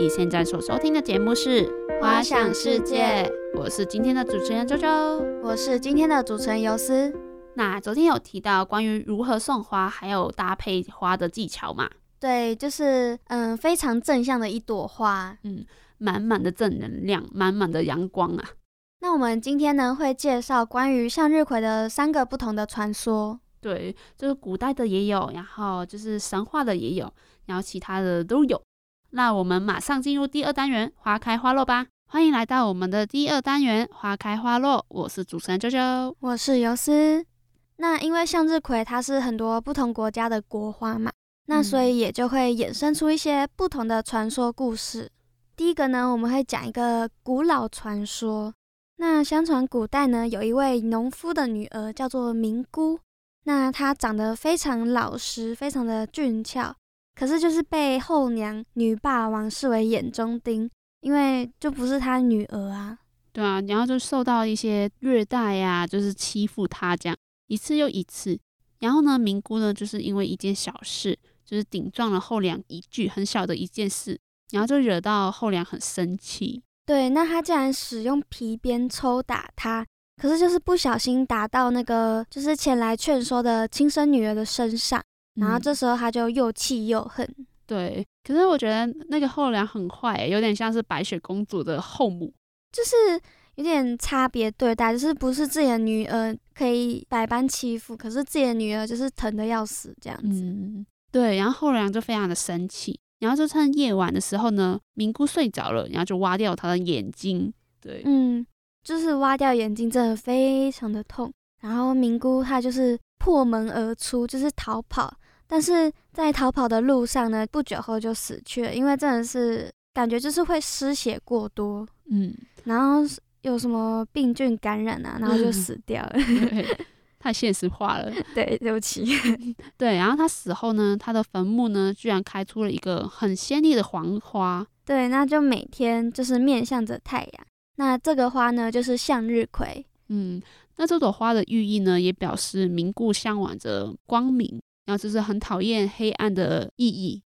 你现在所收听的节目是《花想世界》，我是今天的主持人周周，我是今天的主持人尤斯。那昨天有提到关于如何送花，还有搭配花的技巧嘛？对，就是嗯，非常正向的一朵花，嗯，满满的正能量，满满的阳光啊。那我们今天呢，会介绍关于向日葵的三个不同的传说。对，就是古代的也有，然后就是神话的也有，然后其他的都有。那我们马上进入第二单元，花开花落吧。欢迎来到我们的第二单元，花开花落。我是主持人啾啾，我是尤斯。那因为向日葵它是很多不同国家的国花嘛，那所以也就会衍生出一些不同的传说故事。第一个呢，我们会讲一个古老传说。那相传古代呢，有一位农夫的女儿叫做明姑。那她长得非常老实，非常的俊俏，可是就是被后娘女霸王视为眼中钉，因为就不是她女儿啊。对啊，然后就受到一些虐待呀，就是欺负她这样一次又一次。然后呢，明姑呢，就是因为一件小事，就是顶撞了后娘一句很小的一件事，然后就惹到后娘很生气。对，那她竟然使用皮鞭抽打她。可是就是不小心打到那个就是前来劝说的亲生女儿的身上，然后这时候他就又气又恨。对，可是我觉得那个后娘很坏，有点像是白雪公主的后母，就是有点差别对待，就是不是自己的女儿可以百般欺负，可是自己的女儿就是疼的要死这样子。嗯，对，然后后娘就非常的生气，然后就趁夜晚的时候呢，明姑睡着了，然后就挖掉她的眼睛。对，嗯。就是挖掉眼睛，真的非常的痛。然后明姑她就是破门而出，就是逃跑。但是在逃跑的路上呢，不久后就死去了，因为真的是感觉就是会失血过多，嗯，然后有什么病菌感染啊，然后就死掉了。太现实化了。对，对不起。对，然后他死后呢，他的坟墓呢，居然开出了一个很鲜丽的黄花。对，那就每天就是面向着太阳。那这个花呢，就是向日葵。嗯，那这朵花的寓意呢，也表示凝固向往着光明，然后就是很讨厌黑暗的意义。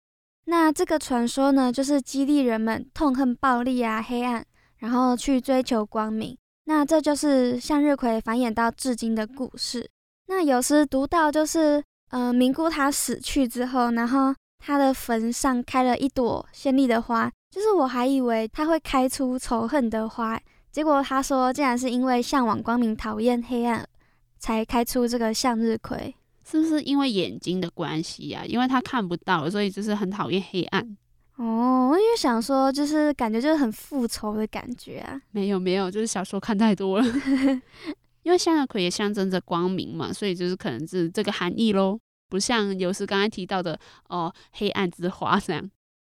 那这个传说呢，就是激励人们痛恨暴力啊、黑暗，然后去追求光明。那这就是向日葵繁衍到至今的故事。那有时读到就是，呃，明故他死去之后，然后他的坟上开了一朵绚丽的花。就是我还以为它会开出仇恨的花，结果他说竟然是因为向往光明、讨厌黑暗，才开出这个向日葵。是不是因为眼睛的关系呀？因为他看不到，所以就是很讨厌黑暗。哦，我也想说，就是感觉就是很复仇的感觉啊。没有没有，就是小说看太多了。因为向日葵也象征着光明嘛，所以就是可能是这个含义喽。不像有时刚才提到的哦，黑暗之花这样。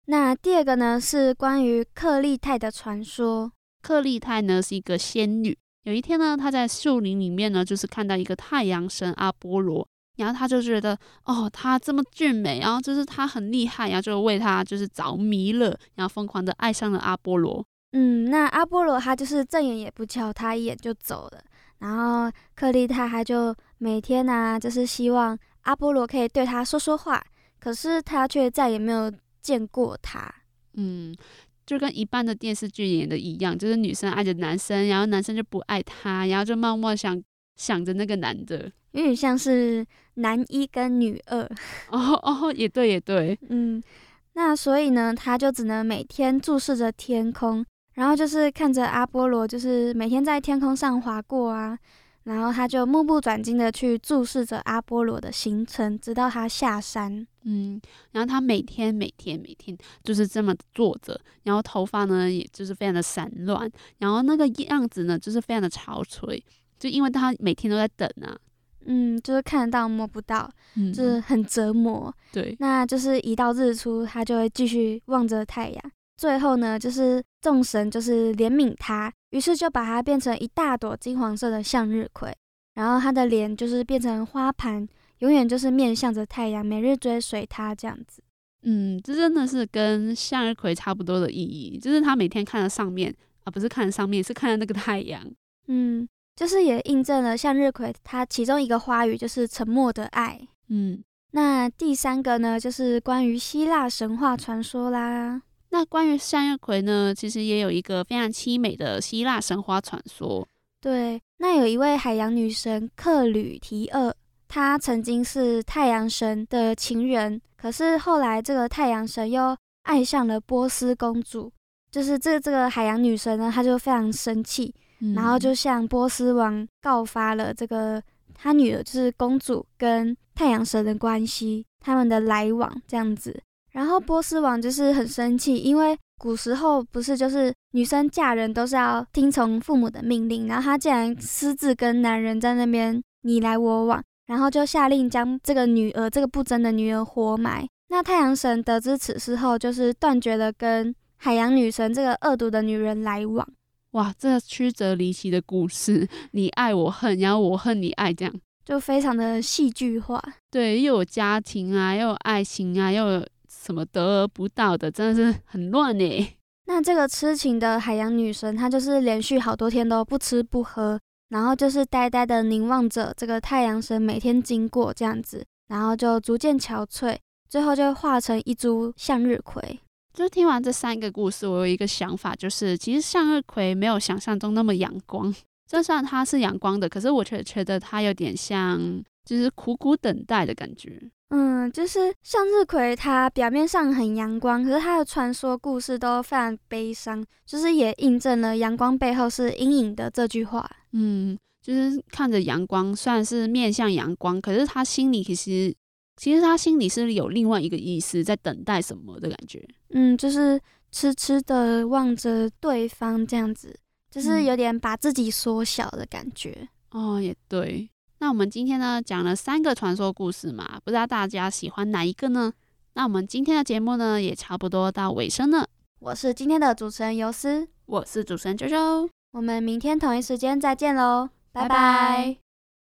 那第二个呢，是关于克利泰的传说。克利泰呢是一个仙女。有一天呢，她在树林里面呢，就是看到一个太阳神阿波罗，然后她就觉得，哦，他这么俊美，然后就是他很厉害，然后就为他就是着迷了，然后疯狂的爱上了阿波罗。嗯，那阿波罗他就是正眼也不瞧他一眼就走了。然后克利泰他就每天呢，就是希望阿波罗可以对他说说话，可是他却再也没有。见过他，嗯，就跟一般的电视剧演的一样，就是女生爱着男生，然后男生就不爱她，然后就默默想想着那个男的，有点像是男一跟女二。哦哦，也对也对，嗯，那所以呢，他就只能每天注视着天空，然后就是看着阿波罗，就是每天在天空上划过啊。然后他就目不转睛的去注视着阿波罗的行程，直到他下山。嗯，然后他每天每天每天就是这么坐着，然后头发呢，也就是非常的散乱，然后那个样子呢，就是非常的憔悴，就因为他每天都在等啊。嗯，就是看得到摸不到，就是很折磨。对，那就是一到日出，他就会继续望着太阳。最后呢，就是众神就是怜悯他，于是就把它变成一大朵金黄色的向日葵，然后他的脸就是变成花盘，永远就是面向着太阳，每日追随他这样子。嗯，这真的是跟向日葵差不多的意义，就是他每天看着上面啊，不是看着上面，是看着那个太阳。嗯，就是也印证了向日葵它其中一个花语就是沉默的爱。嗯，那第三个呢，就是关于希腊神话传说啦。那关于向日葵呢，其实也有一个非常凄美的希腊神话传说。对，那有一位海洋女神克吕提厄，她曾经是太阳神的情人，可是后来这个太阳神又爱上了波斯公主，就是这这个海洋女神呢，她就非常生气，然后就向波斯王告发了这个她女儿就是公主跟太阳神的关系，他们的来往这样子，然后波斯王就是很生气，因为。古时候不是就是女生嫁人都是要听从父母的命令，然后他竟然私自跟男人在那边你来我往，然后就下令将这个女儿这个不贞的女儿活埋。那太阳神得知此事后，就是断绝了跟海洋女神这个恶毒的女人来往。哇，这曲折离奇的故事，你爱我恨，然后我恨你爱，这样就非常的戏剧化。对，又有家庭啊，又有爱情啊，又有。什么得而不到的，真的是很乱呢。那这个痴情的海洋女神，她就是连续好多天都不吃不喝，然后就是呆呆的凝望着这个太阳神每天经过这样子，然后就逐渐憔悴，最后就化成一株向日葵。就听完这三个故事，我有一个想法，就是其实向日葵没有想象中那么阳光。就算它是阳光的，可是我却觉得它有点像，就是苦苦等待的感觉。嗯，就是向日葵，它表面上很阳光，可是它的传说故事都非常悲伤，就是也印证了阳光背后是阴影的这句话。嗯，就是看着阳光，虽然是面向阳光，可是他心里其实，其实他心里是有另外一个意思，在等待什么的感觉。嗯，就是痴痴的望着对方这样子，就是有点把自己缩小的感觉。哦，也对。那我们今天呢讲了三个传说故事嘛，不知道大家喜欢哪一个呢？那我们今天的节目呢也差不多到尾声了。我是今天的主持人尤斯，我是主持人周周，我们明天同一时间再见喽，拜拜。